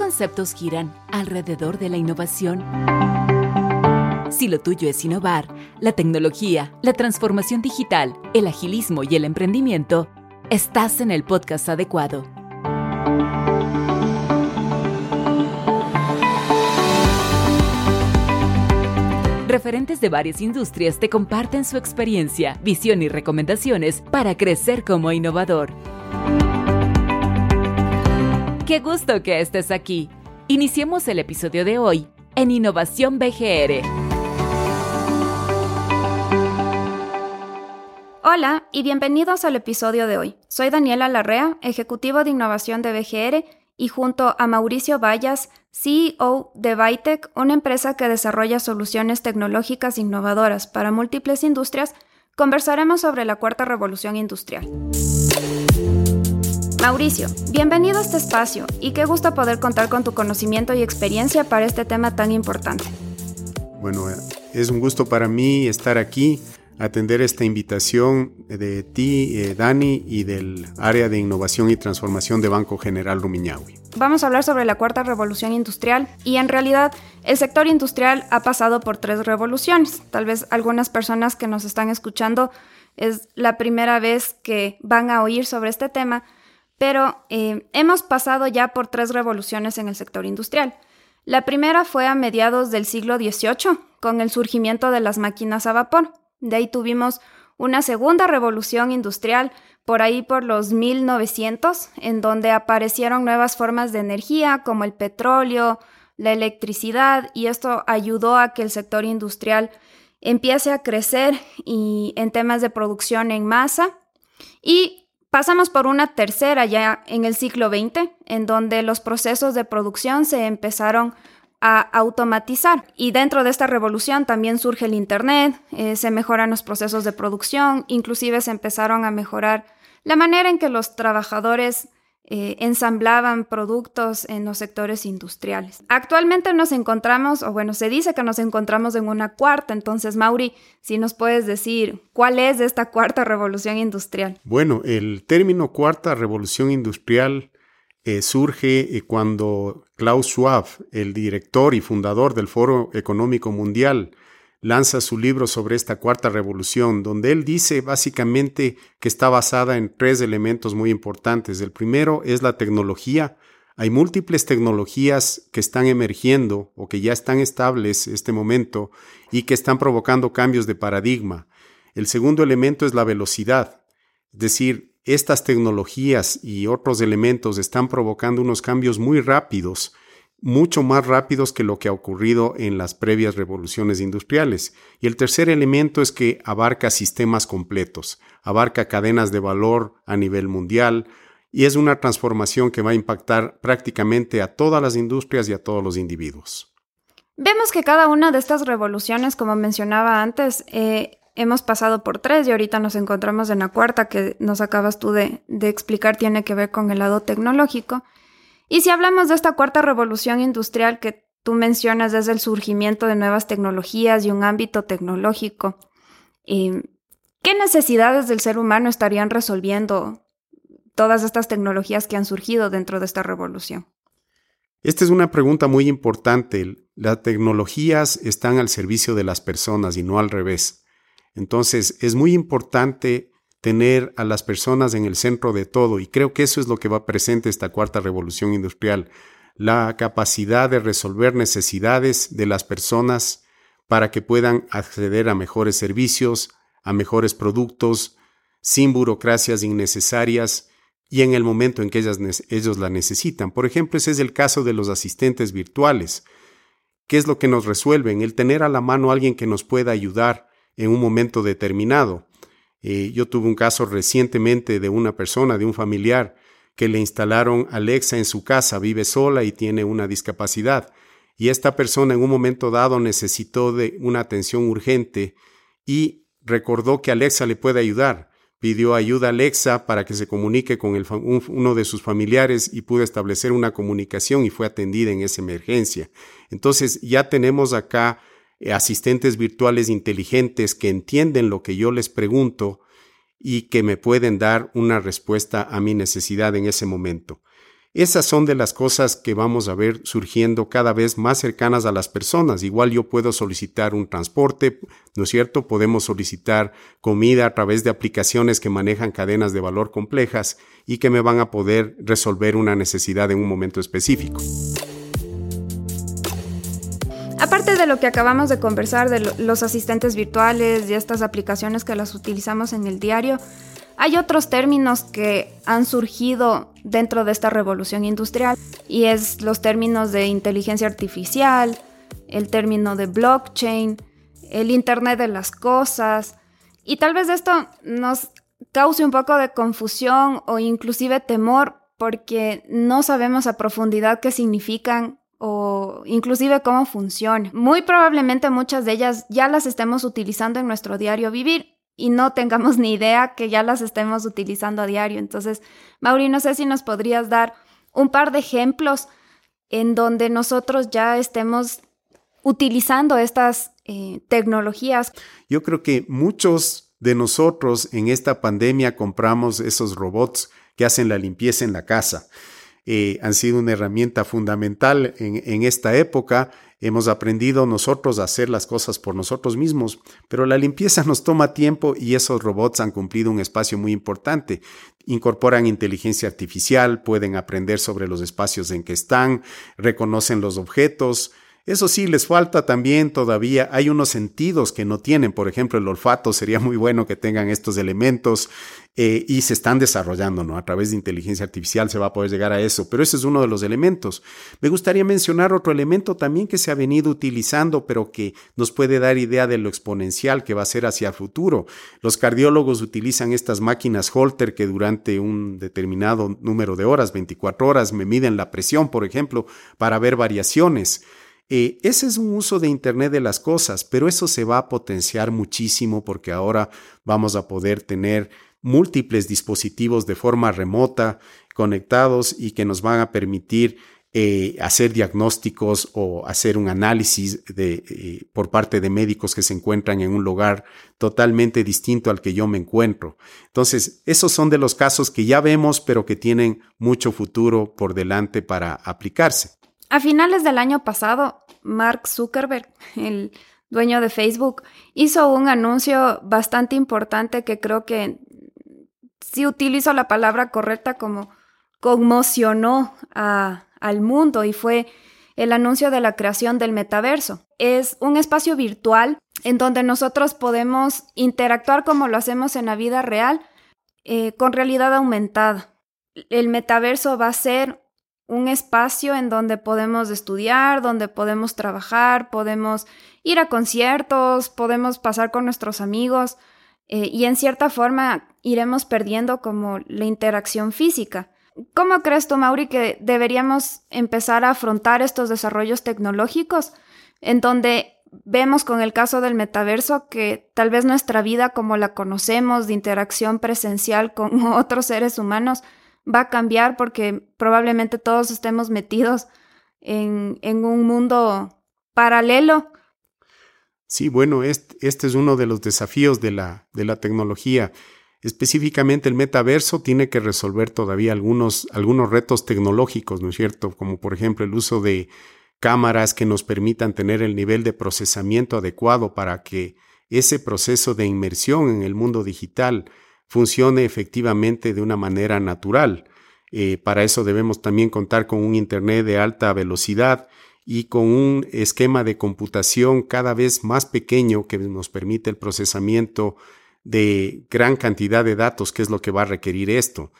conceptos giran alrededor de la innovación? Si lo tuyo es innovar, la tecnología, la transformación digital, el agilismo y el emprendimiento, estás en el podcast adecuado. Referentes de varias industrias te comparten su experiencia, visión y recomendaciones para crecer como innovador. Qué gusto que estés aquí. Iniciemos el episodio de hoy en Innovación BGR. Hola y bienvenidos al episodio de hoy. Soy Daniela Larrea, ejecutivo de innovación de BGR y junto a Mauricio Vallas, CEO de Vitec, una empresa que desarrolla soluciones tecnológicas innovadoras para múltiples industrias, conversaremos sobre la cuarta revolución industrial. Mauricio, bienvenido a este espacio y qué gusto poder contar con tu conocimiento y experiencia para este tema tan importante. Bueno, es un gusto para mí estar aquí, atender esta invitación de ti, eh, Dani, y del área de innovación y transformación de Banco General Rumiñahui. Vamos a hablar sobre la cuarta revolución industrial y en realidad el sector industrial ha pasado por tres revoluciones. Tal vez algunas personas que nos están escuchando es la primera vez que van a oír sobre este tema, pero eh, hemos pasado ya por tres revoluciones en el sector industrial. La primera fue a mediados del siglo XVIII, con el surgimiento de las máquinas a vapor. De ahí tuvimos una segunda revolución industrial por ahí por los 1900, en donde aparecieron nuevas formas de energía como el petróleo, la electricidad, y esto ayudó a que el sector industrial empiece a crecer y en temas de producción en masa. Y Pasamos por una tercera ya en el siglo XX, en donde los procesos de producción se empezaron a automatizar. Y dentro de esta revolución también surge el Internet, eh, se mejoran los procesos de producción, inclusive se empezaron a mejorar la manera en que los trabajadores eh, ensamblaban productos en los sectores industriales. Actualmente nos encontramos, o bueno, se dice que nos encontramos en una cuarta, entonces Mauri, si nos puedes decir cuál es esta cuarta revolución industrial. Bueno, el término cuarta revolución industrial eh, surge eh, cuando Klaus Schwab, el director y fundador del Foro Económico Mundial, lanza su libro sobre esta cuarta revolución, donde él dice básicamente que está basada en tres elementos muy importantes. El primero es la tecnología. Hay múltiples tecnologías que están emergiendo o que ya están estables este momento y que están provocando cambios de paradigma. El segundo elemento es la velocidad, es decir, estas tecnologías y otros elementos están provocando unos cambios muy rápidos mucho más rápidos que lo que ha ocurrido en las previas revoluciones industriales. Y el tercer elemento es que abarca sistemas completos, abarca cadenas de valor a nivel mundial y es una transformación que va a impactar prácticamente a todas las industrias y a todos los individuos. Vemos que cada una de estas revoluciones, como mencionaba antes, eh, hemos pasado por tres y ahorita nos encontramos en la cuarta que nos acabas tú de, de explicar, tiene que ver con el lado tecnológico. Y si hablamos de esta cuarta revolución industrial que tú mencionas desde el surgimiento de nuevas tecnologías y un ámbito tecnológico, em, ¿qué necesidades del ser humano estarían resolviendo todas estas tecnologías que han surgido dentro de esta revolución? Esta es una pregunta muy importante. Las tecnologías están al servicio de las personas y no al revés. Entonces, es muy importante tener a las personas en el centro de todo y creo que eso es lo que va presente esta cuarta revolución industrial, la capacidad de resolver necesidades de las personas para que puedan acceder a mejores servicios, a mejores productos, sin burocracias innecesarias y en el momento en que ellos la necesitan. Por ejemplo, ese es el caso de los asistentes virtuales. ¿Qué es lo que nos resuelven? El tener a la mano a alguien que nos pueda ayudar en un momento determinado. Eh, yo tuve un caso recientemente de una persona, de un familiar, que le instalaron Alexa en su casa, vive sola y tiene una discapacidad. Y esta persona en un momento dado necesitó de una atención urgente y recordó que Alexa le puede ayudar. Pidió ayuda a Alexa para que se comunique con uno de sus familiares y pudo establecer una comunicación y fue atendida en esa emergencia. Entonces ya tenemos acá asistentes virtuales inteligentes que entienden lo que yo les pregunto y que me pueden dar una respuesta a mi necesidad en ese momento. Esas son de las cosas que vamos a ver surgiendo cada vez más cercanas a las personas. Igual yo puedo solicitar un transporte, ¿no es cierto? Podemos solicitar comida a través de aplicaciones que manejan cadenas de valor complejas y que me van a poder resolver una necesidad en un momento específico. Aparte de lo que acabamos de conversar de los asistentes virtuales y estas aplicaciones que las utilizamos en el diario, hay otros términos que han surgido dentro de esta revolución industrial y es los términos de inteligencia artificial, el término de blockchain, el Internet de las Cosas y tal vez esto nos cause un poco de confusión o inclusive temor porque no sabemos a profundidad qué significan o inclusive cómo funcionan. Muy probablemente muchas de ellas ya las estemos utilizando en nuestro diario vivir y no tengamos ni idea que ya las estemos utilizando a diario. Entonces, Mauri, no sé si nos podrías dar un par de ejemplos en donde nosotros ya estemos utilizando estas eh, tecnologías. Yo creo que muchos de nosotros en esta pandemia compramos esos robots que hacen la limpieza en la casa. Eh, han sido una herramienta fundamental en, en esta época Hemos aprendido nosotros a hacer las cosas por nosotros mismos, pero la limpieza nos toma tiempo y esos robots han cumplido un espacio muy importante. Incorporan inteligencia artificial, pueden aprender sobre los espacios en que están, reconocen los objetos, eso sí, les falta también todavía, hay unos sentidos que no tienen, por ejemplo, el olfato sería muy bueno que tengan estos elementos eh, y se están desarrollando, ¿no? A través de inteligencia artificial se va a poder llegar a eso, pero ese es uno de los elementos. Me gustaría mencionar otro elemento también que se ha venido utilizando, pero que nos puede dar idea de lo exponencial que va a ser hacia el futuro. Los cardiólogos utilizan estas máquinas Holter que durante un determinado número de horas, 24 horas, me miden la presión, por ejemplo, para ver variaciones. Eh, ese es un uso de Internet de las cosas, pero eso se va a potenciar muchísimo porque ahora vamos a poder tener múltiples dispositivos de forma remota conectados y que nos van a permitir eh, hacer diagnósticos o hacer un análisis de, eh, por parte de médicos que se encuentran en un lugar totalmente distinto al que yo me encuentro. Entonces, esos son de los casos que ya vemos, pero que tienen mucho futuro por delante para aplicarse. A finales del año pasado, Mark Zuckerberg, el dueño de Facebook, hizo un anuncio bastante importante que creo que si utilizo la palabra correcta como conmocionó al mundo y fue el anuncio de la creación del metaverso. Es un espacio virtual en donde nosotros podemos interactuar como lo hacemos en la vida real eh, con realidad aumentada. El metaverso va a ser un espacio en donde podemos estudiar, donde podemos trabajar, podemos ir a conciertos, podemos pasar con nuestros amigos eh, y en cierta forma iremos perdiendo como la interacción física. ¿Cómo crees tú, Mauri, que deberíamos empezar a afrontar estos desarrollos tecnológicos en donde vemos con el caso del metaverso que tal vez nuestra vida como la conocemos de interacción presencial con otros seres humanos va a cambiar porque probablemente todos estemos metidos en, un mundo paralelo. Sí, bueno, este, este, es uno de los desafíos de la, de la tecnología. Específicamente el metaverso tiene que resolver todavía algunos, algunos retos tecnológicos, ¿no es cierto? Como por ejemplo el uso de cámaras que nos permitan tener el nivel de procesamiento adecuado para que ese proceso de inmersión en el mundo digital funcione efectivamente de una manera natural. Eh, para eso debemos también contar con un Internet de alta velocidad y con un esquema de computación cada vez más pequeño que nos permite el procesamiento de gran cantidad de datos, que es lo que va a requerir esto.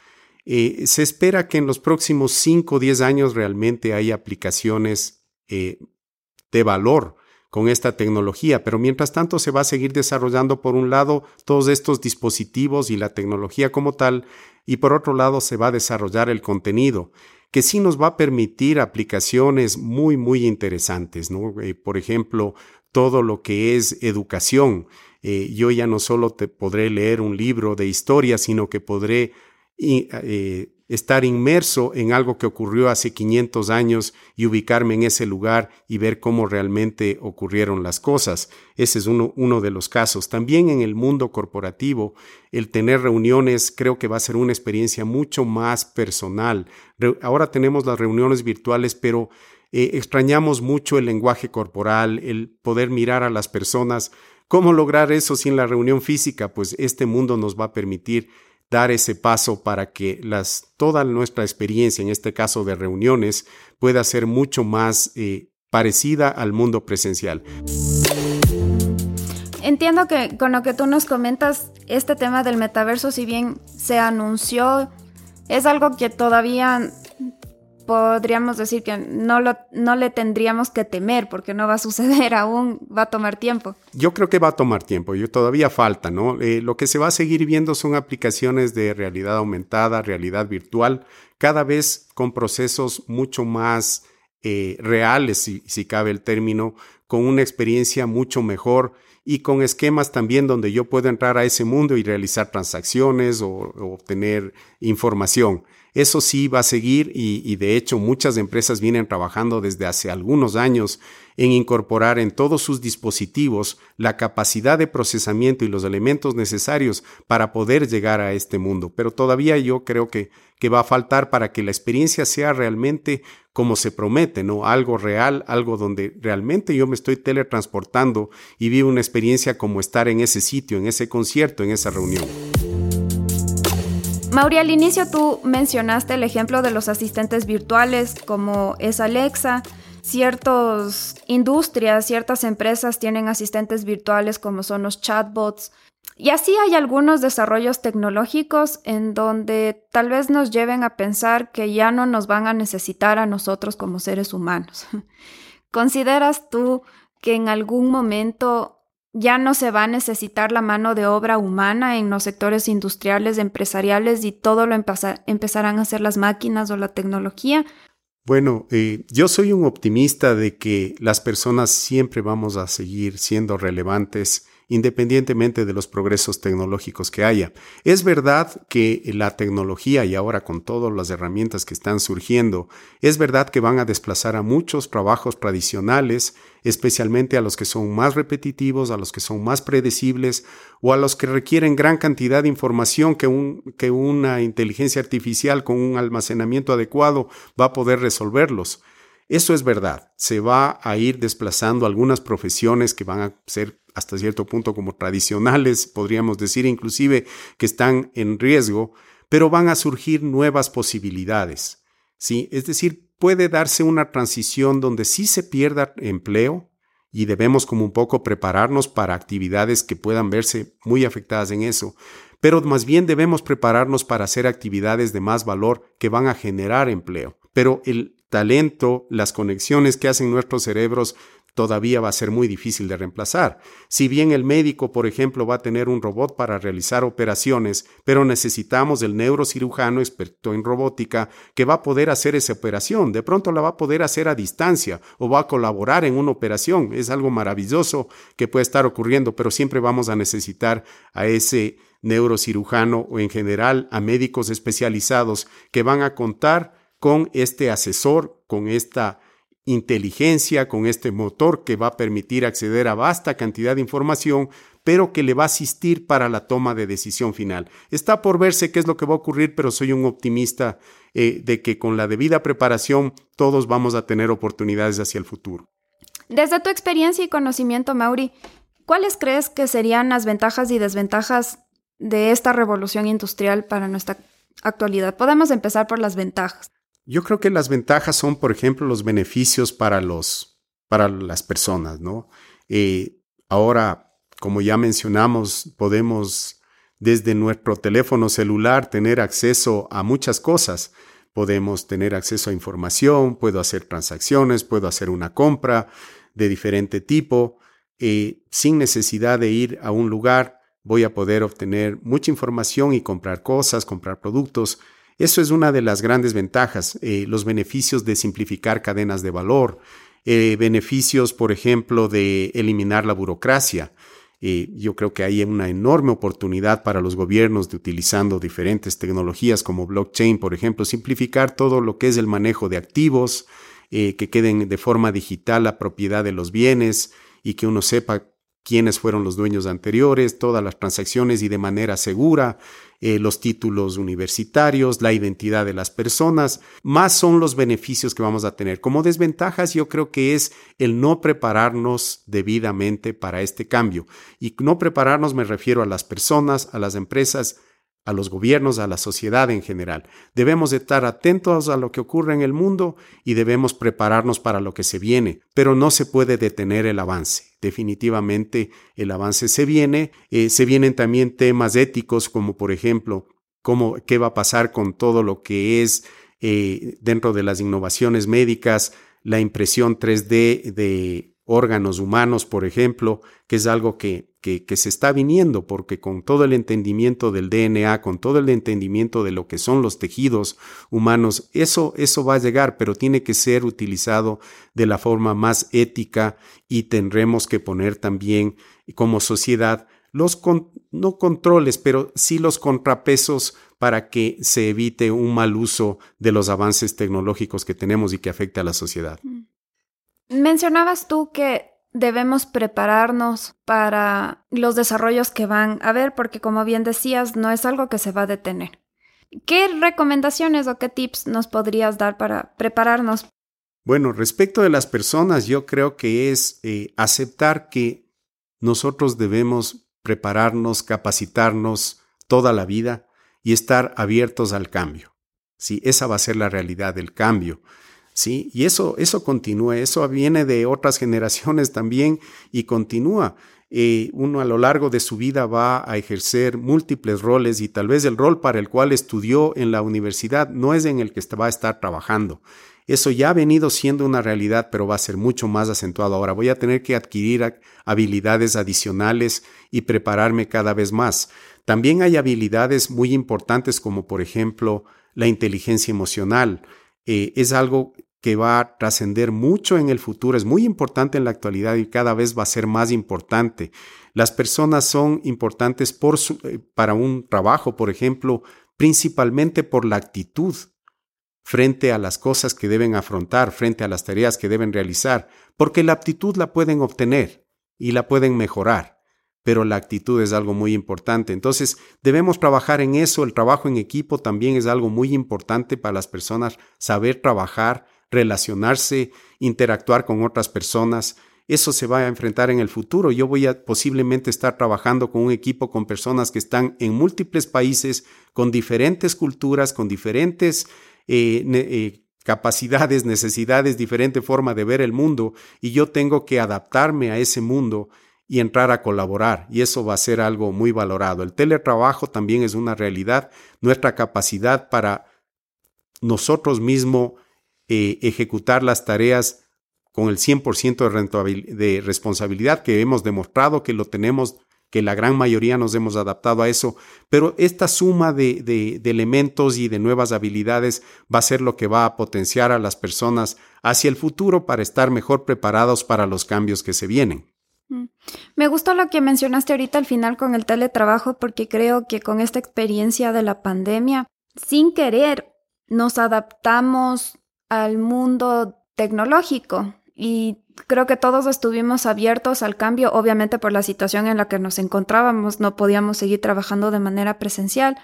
Eh, se espera que en los próximos 5 o 10 años realmente haya aplicaciones eh, de valor con esta tecnología, pero mientras tanto se va a seguir desarrollando por un lado todos estos dispositivos y la tecnología como tal, y por otro lado se va a desarrollar el contenido, que sí nos va a permitir aplicaciones muy, muy interesantes, ¿no? Eh, por ejemplo, todo lo que es educación. Eh, yo ya no solo te podré leer un libro de historia, sino que podré eh, estar inmerso en algo que ocurrió hace 500 años y ubicarme en ese lugar y ver cómo realmente ocurrieron las cosas. Ese es uno, de los casos. También en el mundo corporativo, el tener reuniones creo que va a ser una experiencia mucho más personal. ahora tenemos las reuniones virtuales, pero eh, extrañamos mucho el lenguaje corporal, el poder mirar a las personas. ¿Cómo lograr eso sin la reunión física? Pues este mundo nos va a permitir dar ese paso para que las, toda nuestra experiencia, en este caso de reuniones, pueda ser mucho más eh, parecida al mundo presencial. Entiendo que con lo que tú nos comentas, este tema del metaverso, si bien se anunció, es algo que todavía podríamos decir que no, lo, le tendríamos que temer porque no va a suceder aún, va a tomar tiempo. Yo creo que va a tomar tiempo, yo todavía falta, ¿no? Eh, lo que se va a seguir viendo son aplicaciones de realidad aumentada, realidad virtual, cada vez con procesos mucho más eh, reales, si, cabe el término, con una experiencia mucho mejor y con esquemas también donde yo puedo entrar a ese mundo y realizar transacciones o obtener información. Eso sí va a seguir y, de hecho muchas empresas vienen trabajando desde hace algunos años en incorporar en todos sus dispositivos la capacidad de procesamiento y los elementos necesarios para poder llegar a este mundo. Pero todavía yo creo que, que va a faltar para que la experiencia sea realmente como se promete, ¿no? Algo real, algo donde realmente yo me estoy teletransportando y vivo una experiencia como estar en ese sitio, en ese concierto, en esa reunión. Mauri, al inicio tú mencionaste el ejemplo de los asistentes virtuales como es Alexa. Ciertas industrias, ciertas empresas tienen asistentes virtuales como son los chatbots. Y así hay algunos desarrollos tecnológicos en donde tal vez nos lleven a pensar que ya no nos van a necesitar a nosotros como seres humanos. ¿Consideras tú que en algún momento ya no se va a necesitar la mano de obra humana en los sectores industriales, empresariales y todo lo empezarán a hacer las máquinas o la tecnología. Bueno, eh, yo soy un optimista de que las personas siempre vamos a seguir siendo relevantes independientemente de los progresos tecnológicos que haya. Es verdad que la tecnología y ahora con todas las herramientas que están surgiendo, es verdad que van a desplazar a muchos trabajos tradicionales, especialmente a los que son más repetitivos, a los que son más predecibles o a los que requieren gran cantidad de información que, que una inteligencia artificial con un almacenamiento adecuado va a poder resolverlos. Eso es verdad. Se va a ir desplazando algunas profesiones que van a ser hasta cierto punto como tradicionales, podríamos decir inclusive que están en riesgo, pero van a surgir nuevas posibilidades. ¿sí? Es decir, puede darse una transición donde sí se pierda empleo y debemos como un poco prepararnos para actividades que puedan verse muy afectadas en eso, pero más bien debemos prepararnos para hacer actividades de más valor que van a generar empleo. Pero el talento, las conexiones que hacen nuestros cerebros todavía va a ser muy difícil de reemplazar. Si bien el médico, por ejemplo, va a tener un robot para realizar operaciones, pero necesitamos el neurocirujano experto en robótica que va a poder hacer esa operación. De pronto la va a poder hacer a distancia o va a colaborar en una operación. Es algo maravilloso que puede estar ocurriendo, pero siempre vamos a necesitar a ese neurocirujano o en general a médicos especializados que van a contar con este asesor, con esta inteligencia, con este motor que va a permitir acceder a vasta cantidad de información, pero que le va a asistir para la toma de decisión final. Está por verse qué es lo que va a ocurrir, pero soy un optimista eh, de que con la debida preparación todos vamos a tener oportunidades hacia el futuro. Desde tu experiencia y conocimiento, Mauri, ¿cuáles crees que serían las ventajas y desventajas de esta revolución industrial para nuestra actualidad? Podemos empezar por las ventajas. Yo creo que las ventajas son, por ejemplo, los beneficios para los, para las personas, ¿no? Eh, ahora, como ya mencionamos, podemos desde nuestro teléfono celular tener acceso a muchas cosas. Podemos tener acceso a información, puedo hacer transacciones, puedo hacer una compra de diferente tipo, eh, sin necesidad de ir a un lugar. Voy a poder obtener mucha información y comprar cosas, comprar productos eso es una de las grandes ventajas, eh, los beneficios de simplificar cadenas de valor, eh, beneficios, por ejemplo, de eliminar la burocracia. Eh, yo creo que hay una enorme oportunidad para los gobiernos de utilizando diferentes tecnologías como blockchain, por ejemplo, simplificar todo lo que es el manejo de activos, que queden de forma digital la propiedad de los bienes y que uno sepa quiénes fueron los dueños anteriores, todas las transacciones y de manera segura, eh, los títulos universitarios, la identidad de las personas, más son los beneficios que vamos a tener. Como desventajas yo creo que es el no prepararnos debidamente para este cambio. Y no prepararnos me refiero a las personas, a las empresas, a los gobiernos, a la sociedad en general. Debemos estar atentos a lo que ocurre en el mundo y debemos prepararnos para lo que se viene, pero no se puede detener el avance. Definitivamente el avance se viene. Eh, se vienen también temas éticos como por ejemplo cómo, qué va a pasar con todo lo que es eh, dentro de las innovaciones médicas, la impresión 3D de órganos humanos, por ejemplo, que es algo que, que, se está viniendo, porque con todo el entendimiento del DNA, con todo el entendimiento de lo que son los tejidos humanos, eso, eso va a llegar, pero tiene que ser utilizado de la forma más ética y tendremos que poner también como sociedad los no controles, pero sí los contrapesos para que se evite un mal uso de los avances tecnológicos que tenemos y que afecte a la sociedad. Mencionabas tú que debemos prepararnos para los desarrollos que van a haber, porque como bien decías, no es algo que se va a detener. ¿Qué recomendaciones o qué tips nos podrías dar para prepararnos? Bueno, respecto de las personas, yo creo que es eh, aceptar que nosotros debemos prepararnos, capacitarnos toda la vida y estar abiertos al cambio. Sí, esa va a ser la realidad del cambio. ¿Sí? Y eso, eso continúa, eso viene de otras generaciones también y continúa. Eh, uno a lo largo de su vida va a ejercer múltiples roles y tal vez el rol para el cual estudió en la universidad no es en el que va a estar trabajando. Eso ya ha venido siendo una realidad, pero va a ser mucho más acentuado ahora. Voy a tener que adquirir habilidades adicionales y prepararme cada vez más. También hay habilidades muy importantes como por ejemplo la inteligencia emocional. Eh, es algo que va a trascender mucho en el futuro, es muy importante en la actualidad y cada vez va a ser más importante. Las personas son importantes por eh, para un trabajo, por ejemplo, principalmente por la actitud frente a las cosas que deben afrontar, frente a las tareas que deben realizar, porque la aptitud la pueden obtener y la pueden mejorar pero la actitud es algo muy importante. Entonces, debemos trabajar en eso. El trabajo en equipo también es algo muy importante para las personas, saber trabajar, relacionarse, interactuar con otras personas. Eso se va a enfrentar en el futuro. Yo voy a posiblemente estar trabajando con un equipo con personas que están en múltiples países, con diferentes culturas, con diferentes eh, eh, capacidades, necesidades, diferente forma de ver el mundo, y yo tengo que adaptarme a ese mundo y entrar a colaborar, y eso va a ser algo muy valorado. El teletrabajo también es una realidad, nuestra capacidad para nosotros mismos eh, ejecutar las tareas con el 100% de, de responsabilidad que hemos demostrado que lo tenemos, que la gran mayoría nos hemos adaptado a eso, pero esta suma de, de elementos y de nuevas habilidades va a ser lo que va a potenciar a las personas hacia el futuro para estar mejor preparados para los cambios que se vienen. Mm. Me gustó lo que mencionaste ahorita al final con el teletrabajo porque creo que con esta experiencia de la pandemia, sin querer, nos adaptamos al mundo tecnológico y creo que todos estuvimos abiertos al cambio, obviamente por la situación en la que nos encontrábamos, no podíamos seguir trabajando de manera presencial,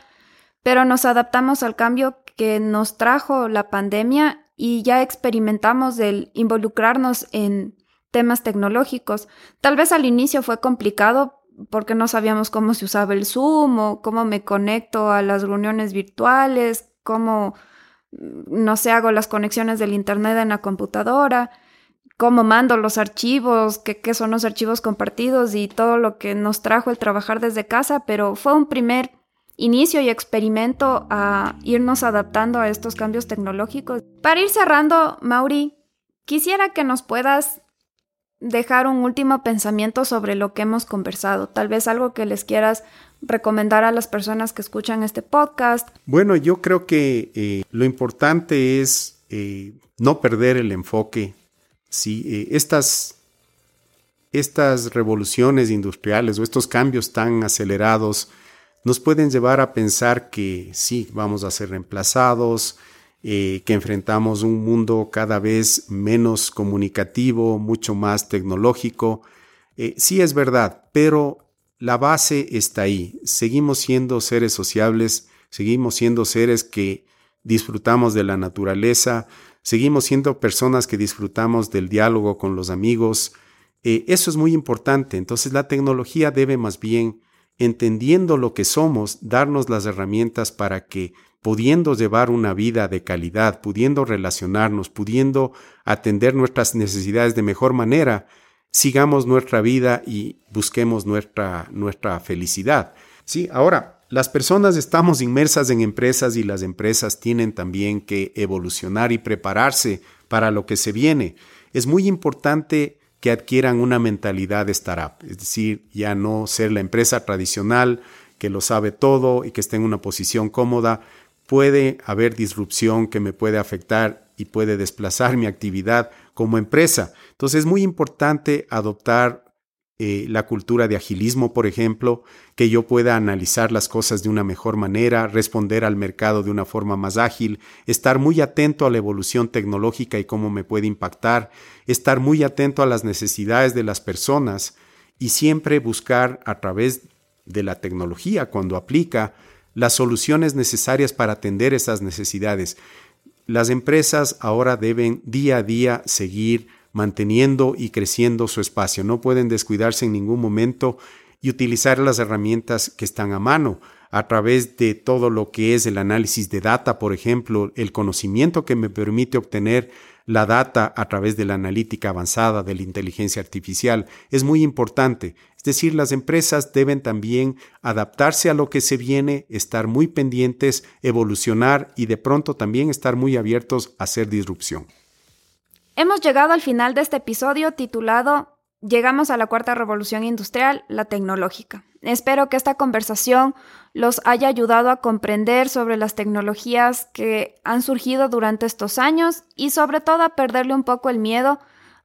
pero nos adaptamos al cambio que nos trajo la pandemia y ya experimentamos el involucrarnos en temas tecnológicos. Tal vez al inicio fue complicado porque no sabíamos cómo se usaba el Zoom o cómo me conecto a las reuniones virtuales, cómo, no sé, hago las conexiones del Internet en la computadora, cómo mando los archivos, qué, qué son los archivos compartidos y todo lo que nos trajo el trabajar desde casa, pero fue un primer inicio y experimento a irnos adaptando a estos cambios tecnológicos. Para ir cerrando, Mauri, quisiera que nos puedas dejar un último pensamiento sobre lo que hemos conversado, tal vez algo que les quieras recomendar a las personas que escuchan este podcast. Bueno, yo creo que eh, lo importante es eh, no perder el enfoque. ¿sí? Eh, estas, estas revoluciones industriales o estos cambios tan acelerados nos pueden llevar a pensar que sí, vamos a ser reemplazados, eh, que enfrentamos un mundo cada vez menos comunicativo, mucho más tecnológico. Eh, sí es verdad, pero la base está ahí. Seguimos siendo seres sociables, seguimos siendo seres que disfrutamos de la naturaleza, seguimos siendo personas que disfrutamos del diálogo con los amigos. Eh, eso es muy importante. Entonces la tecnología debe más bien, entendiendo lo que somos, darnos las herramientas para que pudiendo llevar una vida de calidad, pudiendo relacionarnos, pudiendo atender nuestras necesidades de mejor manera, sigamos nuestra vida y busquemos nuestra, nuestra felicidad. Sí, ahora, las personas estamos inmersas en empresas y las empresas tienen también que evolucionar y prepararse para lo que se viene. Es muy importante que adquieran una mentalidad de startup, es decir, ya no ser la empresa tradicional que lo sabe todo y que esté en una posición cómoda, puede haber disrupción que me puede afectar y puede desplazar mi actividad como empresa. Entonces es muy importante adoptar eh, la cultura de agilismo, por ejemplo, que yo pueda analizar las cosas de una mejor manera, responder al mercado de una forma más ágil, estar muy atento a la evolución tecnológica y cómo me puede impactar, estar muy atento a las necesidades de las personas y siempre buscar a través de la tecnología cuando aplica las soluciones necesarias para atender esas necesidades. Las empresas ahora deben día a día seguir manteniendo y creciendo su espacio. No pueden descuidarse en ningún momento y utilizar las herramientas que están a mano a través de todo lo que es el análisis de data, por ejemplo, el conocimiento que me permite obtener la data a través de la analítica avanzada de la inteligencia artificial es muy importante. Es decir, las empresas deben también adaptarse a lo que se viene, estar muy pendientes, evolucionar y de pronto también estar muy abiertos a hacer disrupción. Hemos llegado al final de este episodio titulado Llegamos a la cuarta revolución industrial, la tecnológica. Espero que esta conversación los haya ayudado a comprender sobre las tecnologías que han surgido durante estos años y sobre todo a perderle un poco el miedo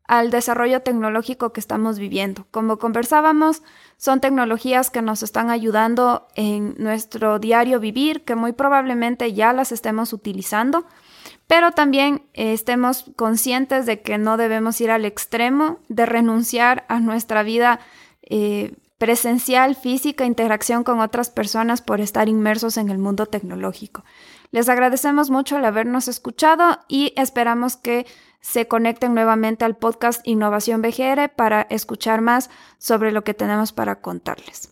al desarrollo tecnológico que estamos viviendo. Como conversábamos, son tecnologías que nos están ayudando en nuestro diario vivir, que muy probablemente ya las estemos utilizando, pero también eh, estemos conscientes de que no debemos ir al extremo de renunciar a nuestra vida eh, presencial, física, interacción con otras personas por estar inmersos en el mundo tecnológico. Les agradecemos mucho el habernos escuchado y esperamos que se conecten nuevamente al podcast Innovación BGR para escuchar más sobre lo que tenemos para contarles.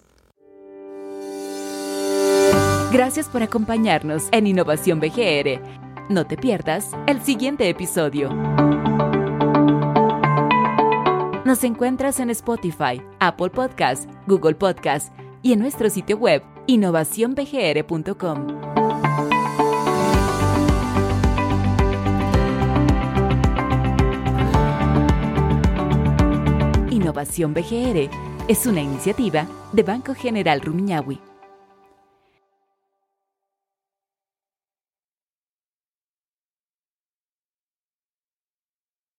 Gracias por acompañarnos en Innovación BGR. No te pierdas el siguiente episodio. Nos encuentras en Spotify, Apple Podcast, Google Podcast y en nuestro sitio web innovacionbgr.com. Innovación BGR es una iniciativa de Banco General Rumiñahui